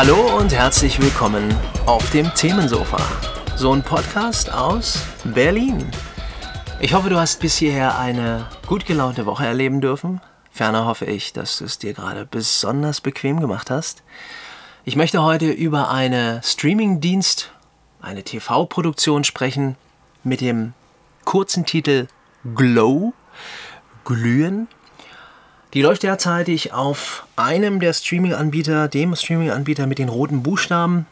Hallo und herzlich willkommen auf dem Themensofa. So ein Podcast aus Berlin. Ich hoffe, du hast bis hierher eine gut gelaunte Woche erleben dürfen. Ferner hoffe ich, dass du es dir gerade besonders bequem gemacht hast. Ich möchte heute über eine Streamingdienst, eine TV-Produktion sprechen mit dem kurzen Titel Glow, Glühen. Die läuft derzeitig auf einem der Streaming-Anbieter, dem Streaming-Anbieter mit den roten Buchstaben.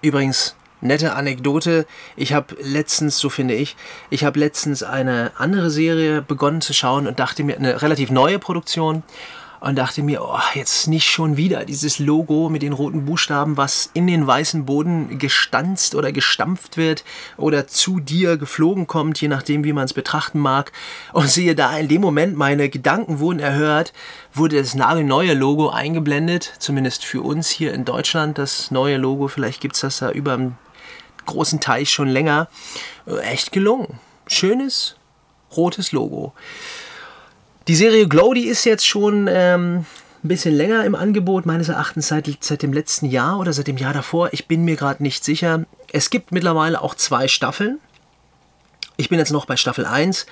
Übrigens, nette Anekdote. Ich habe letztens, so finde ich, ich habe letztens eine andere Serie begonnen zu schauen und dachte mir, eine relativ neue Produktion und dachte mir, oh, jetzt nicht schon wieder dieses Logo mit den roten Buchstaben, was in den weißen Boden gestanzt oder gestampft wird oder zu dir geflogen kommt, je nachdem, wie man es betrachten mag. Und siehe da, in dem Moment, meine Gedanken wurden erhört, wurde das nagelneue Logo eingeblendet, zumindest für uns hier in Deutschland, das neue Logo. Vielleicht gibt es das da über dem großen Teich schon länger. Echt gelungen. Schönes rotes Logo. Die Serie Glow, die ist jetzt schon ähm, ein bisschen länger im Angebot, meines Erachtens seit, seit dem letzten Jahr oder seit dem Jahr davor. Ich bin mir gerade nicht sicher. Es gibt mittlerweile auch zwei Staffeln. Ich bin jetzt noch bei Staffel 1.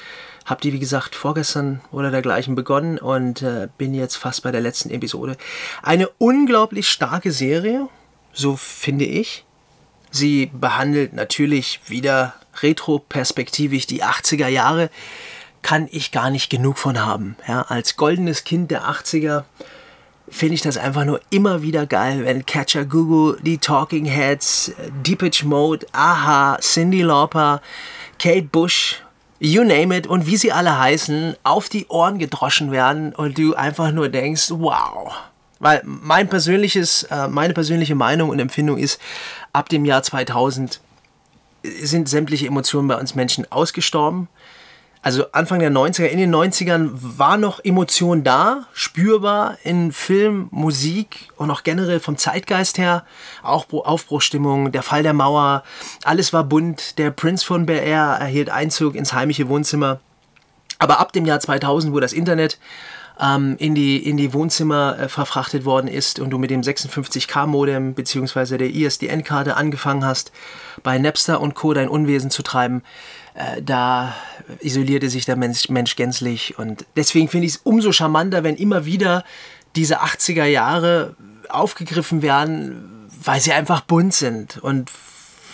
Hab die, wie gesagt, vorgestern oder dergleichen begonnen und äh, bin jetzt fast bei der letzten Episode. Eine unglaublich starke Serie, so finde ich. Sie behandelt natürlich wieder retroperspektivisch die 80er Jahre kann ich gar nicht genug von haben. Ja, als goldenes Kind der 80er finde ich das einfach nur immer wieder geil, wenn Catcher Gugu, die Talking Heads, Deepage Mode, Aha, Cindy Lauper, Kate Bush, you name it und wie sie alle heißen, auf die Ohren gedroschen werden und du einfach nur denkst, wow. Weil mein persönliches, äh, meine persönliche Meinung und Empfindung ist, ab dem Jahr 2000 sind sämtliche Emotionen bei uns Menschen ausgestorben also Anfang der 90er, in den 90ern war noch Emotion da, spürbar in Film, Musik und auch generell vom Zeitgeist her. Auch Aufbruchstimmung, der Fall der Mauer, alles war bunt. Der Prince von Bel Air erhielt Einzug ins heimische Wohnzimmer. Aber ab dem Jahr 2000, wo das Internet ähm, in, die, in die Wohnzimmer äh, verfrachtet worden ist und du mit dem 56K-Modem bzw. der ISDN-Karte angefangen hast, bei Napster und Co. dein Unwesen zu treiben, da isolierte sich der Mensch, Mensch gänzlich. Und deswegen finde ich es umso charmanter, wenn immer wieder diese 80er Jahre aufgegriffen werden, weil sie einfach bunt sind und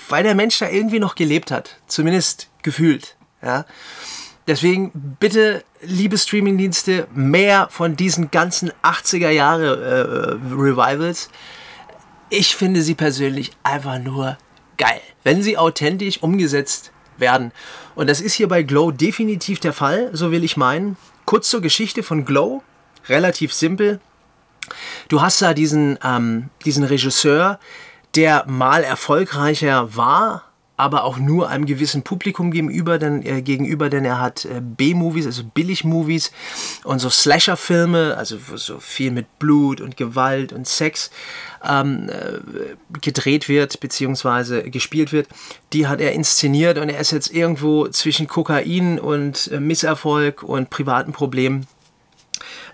weil der Mensch da irgendwie noch gelebt hat, zumindest gefühlt. Ja. Deswegen bitte, liebe Streamingdienste, mehr von diesen ganzen 80er Jahre äh, Revivals. Ich finde sie persönlich einfach nur geil, wenn sie authentisch umgesetzt werden. Und das ist hier bei Glow definitiv der Fall, so will ich meinen. Kurz zur Geschichte von Glow, relativ simpel. Du hast da diesen, ähm, diesen Regisseur, der mal erfolgreicher war, aber auch nur einem gewissen Publikum gegenüber, denn, äh, gegenüber, denn er hat äh, B-Movies, also Billig-Movies und so Slasher-Filme, also so viel mit Blut und Gewalt und Sex ähm, äh, gedreht wird, beziehungsweise gespielt wird, die hat er inszeniert und er ist jetzt irgendwo zwischen Kokain und äh, Misserfolg und privaten Problemen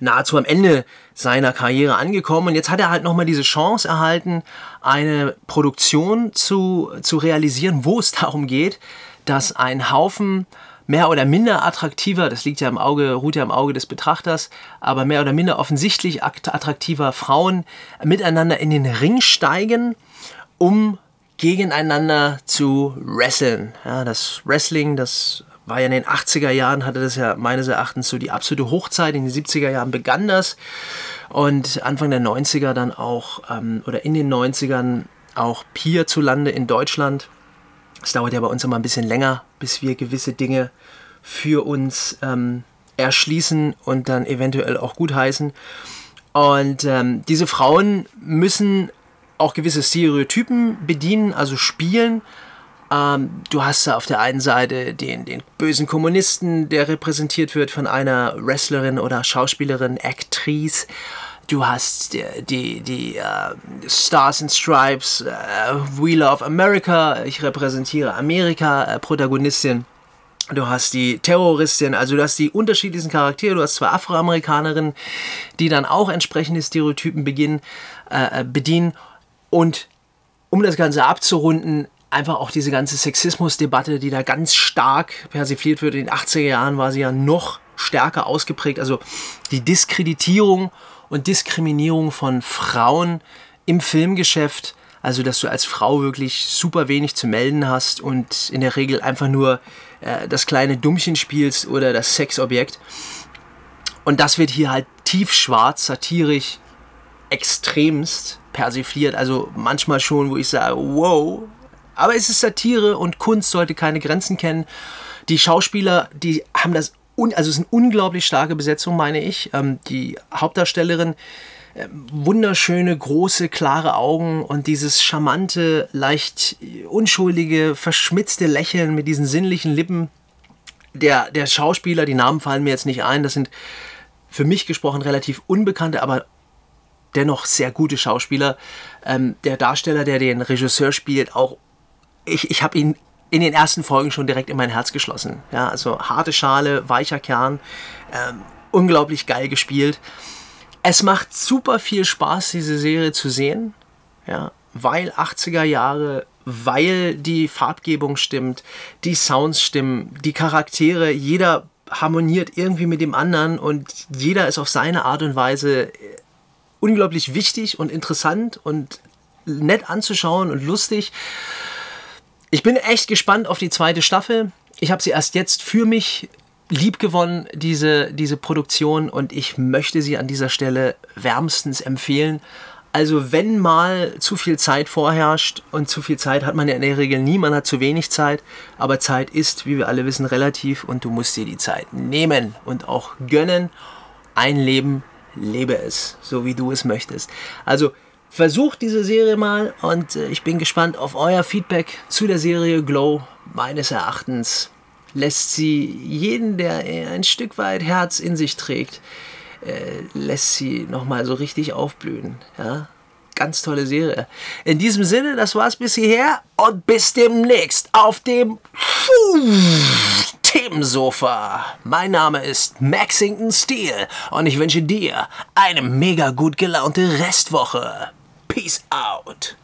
nahezu am Ende seiner Karriere angekommen und jetzt hat er halt nochmal diese Chance erhalten, eine Produktion zu, zu realisieren, wo es darum geht, dass ein Haufen mehr oder minder attraktiver, das liegt ja im Auge, ruht ja im Auge des Betrachters, aber mehr oder minder offensichtlich attraktiver Frauen miteinander in den Ring steigen, um gegeneinander zu wresteln. Ja, das Wrestling, das war ja in den 80er Jahren, hatte das ja meines Erachtens so die absolute Hochzeit. In den 70er Jahren begann das und Anfang der 90er dann auch, ähm, oder in den 90ern auch hierzulande in Deutschland. Es dauert ja bei uns immer ein bisschen länger, bis wir gewisse Dinge für uns ähm, erschließen und dann eventuell auch gutheißen. Und ähm, diese Frauen müssen auch gewisse Stereotypen bedienen, also spielen ähm, du hast da auf der einen Seite den, den bösen Kommunisten, der repräsentiert wird von einer Wrestlerin oder Schauspielerin, Actrice. Du hast die, die, die uh, Stars and Stripes, uh, We Love America, ich repräsentiere Amerika, uh, Protagonistin. Du hast die Terroristin, also du hast die unterschiedlichsten Charaktere. Du hast zwei Afroamerikanerinnen, die dann auch entsprechende Stereotypen beginnen, bedienen Und um das Ganze abzurunden, einfach auch diese ganze Sexismusdebatte, die da ganz stark persifliert wird. In den 80er Jahren war sie ja noch stärker ausgeprägt. Also die Diskreditierung und Diskriminierung von Frauen im Filmgeschäft. Also, dass du als Frau wirklich super wenig zu melden hast und in der Regel einfach nur äh, das kleine Dummchen spielst oder das Sexobjekt. Und das wird hier halt tiefschwarz, satirisch, extremst persifliert. Also manchmal schon, wo ich sage, wow. Aber es ist Satire und Kunst sollte keine Grenzen kennen. Die Schauspieler, die haben das, un also es ist eine unglaublich starke Besetzung, meine ich. Ähm, die Hauptdarstellerin, äh, wunderschöne, große, klare Augen und dieses charmante, leicht unschuldige, verschmitzte Lächeln mit diesen sinnlichen Lippen. Der, der Schauspieler, die Namen fallen mir jetzt nicht ein, das sind für mich gesprochen relativ unbekannte, aber dennoch sehr gute Schauspieler. Ähm, der Darsteller, der den Regisseur spielt, auch ich, ich habe ihn in den ersten Folgen schon direkt in mein Herz geschlossen. Ja, also harte Schale, weicher Kern, ähm, unglaublich geil gespielt. Es macht super viel Spaß, diese Serie zu sehen, ja, weil 80er Jahre, weil die Farbgebung stimmt, die Sounds stimmen, die Charaktere, jeder harmoniert irgendwie mit dem anderen und jeder ist auf seine Art und Weise äh, unglaublich wichtig und interessant und nett anzuschauen und lustig. Ich bin echt gespannt auf die zweite Staffel. Ich habe sie erst jetzt für mich lieb gewonnen, diese, diese Produktion, und ich möchte sie an dieser Stelle wärmstens empfehlen. Also wenn mal zu viel Zeit vorherrscht, und zu viel Zeit hat man ja in der Regel nie, man hat zu wenig Zeit, aber Zeit ist, wie wir alle wissen, relativ und du musst dir die Zeit nehmen und auch gönnen. Ein Leben, lebe es, so wie du es möchtest. Also Versucht diese Serie mal und äh, ich bin gespannt auf euer Feedback zu der Serie Glow. Meines Erachtens lässt sie jeden, der ein Stück weit Herz in sich trägt, äh, lässt sie nochmal so richtig aufblühen. Ja? Ganz tolle Serie. In diesem Sinne, das war's bis hierher und bis demnächst auf dem Themensofa. Mein Name ist Maxington Steel und ich wünsche dir eine mega gut gelaunte Restwoche. Peace out.